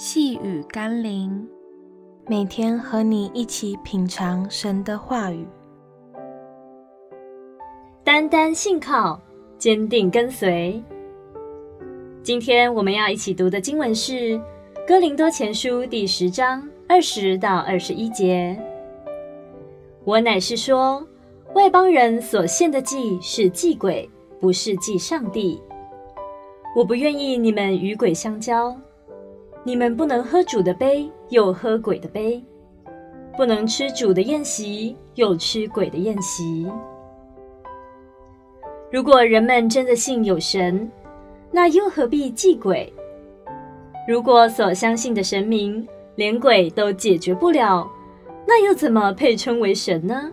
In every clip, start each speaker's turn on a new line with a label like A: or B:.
A: 细雨甘霖，每天和你一起品尝神的话语，
B: 单单信靠，坚定跟随。今天我们要一起读的经文是《哥林多前书》第十章二十到二十一节。我乃是说，外邦人所献的祭是祭鬼，不是祭上帝。我不愿意你们与鬼相交。你们不能喝主的杯，又喝鬼的杯；不能吃主的宴席，又吃鬼的宴席。如果人们真的信有神，那又何必祭鬼？如果所相信的神明连鬼都解决不了，那又怎么配称为神呢？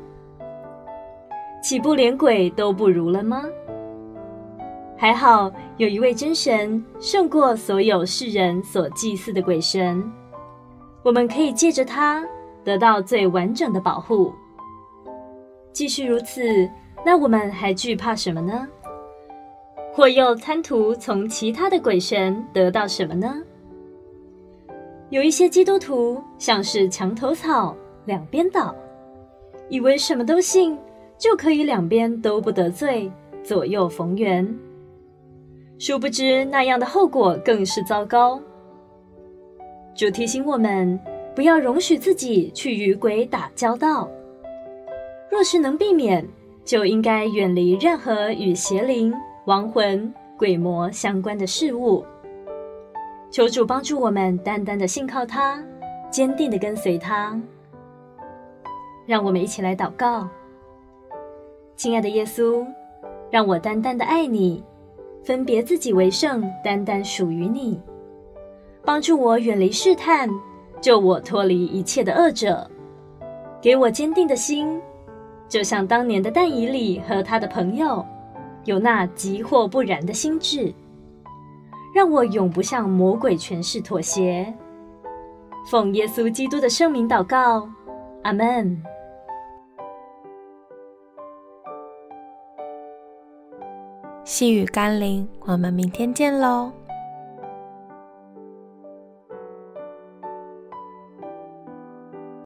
B: 岂不连鬼都不如了吗？还好有一位真神胜过所有世人所祭祀的鬼神，我们可以借着他得到最完整的保护。既是如此，那我们还惧怕什么呢？或又贪图从其他的鬼神得到什么呢？有一些基督徒像是墙头草，两边倒，以为什么都信就可以两边都不得罪，左右逢源。殊不知，那样的后果更是糟糕。主提醒我们，不要容许自己去与鬼打交道。若是能避免，就应该远离任何与邪灵、亡魂、鬼魔相关的事物。求主帮助我们，单单的信靠他，坚定的跟随他。让我们一起来祷告：亲爱的耶稣，让我单单的爱你。分别自己为圣，单单属于你，帮助我远离试探，救我脱离一切的恶者，给我坚定的心，就像当年的但以理和他的朋友，有那急或不然的心志，让我永不向魔鬼权势妥协。奉耶稣基督的圣名祷告，阿门。
A: 细雨甘霖，我们明天见喽。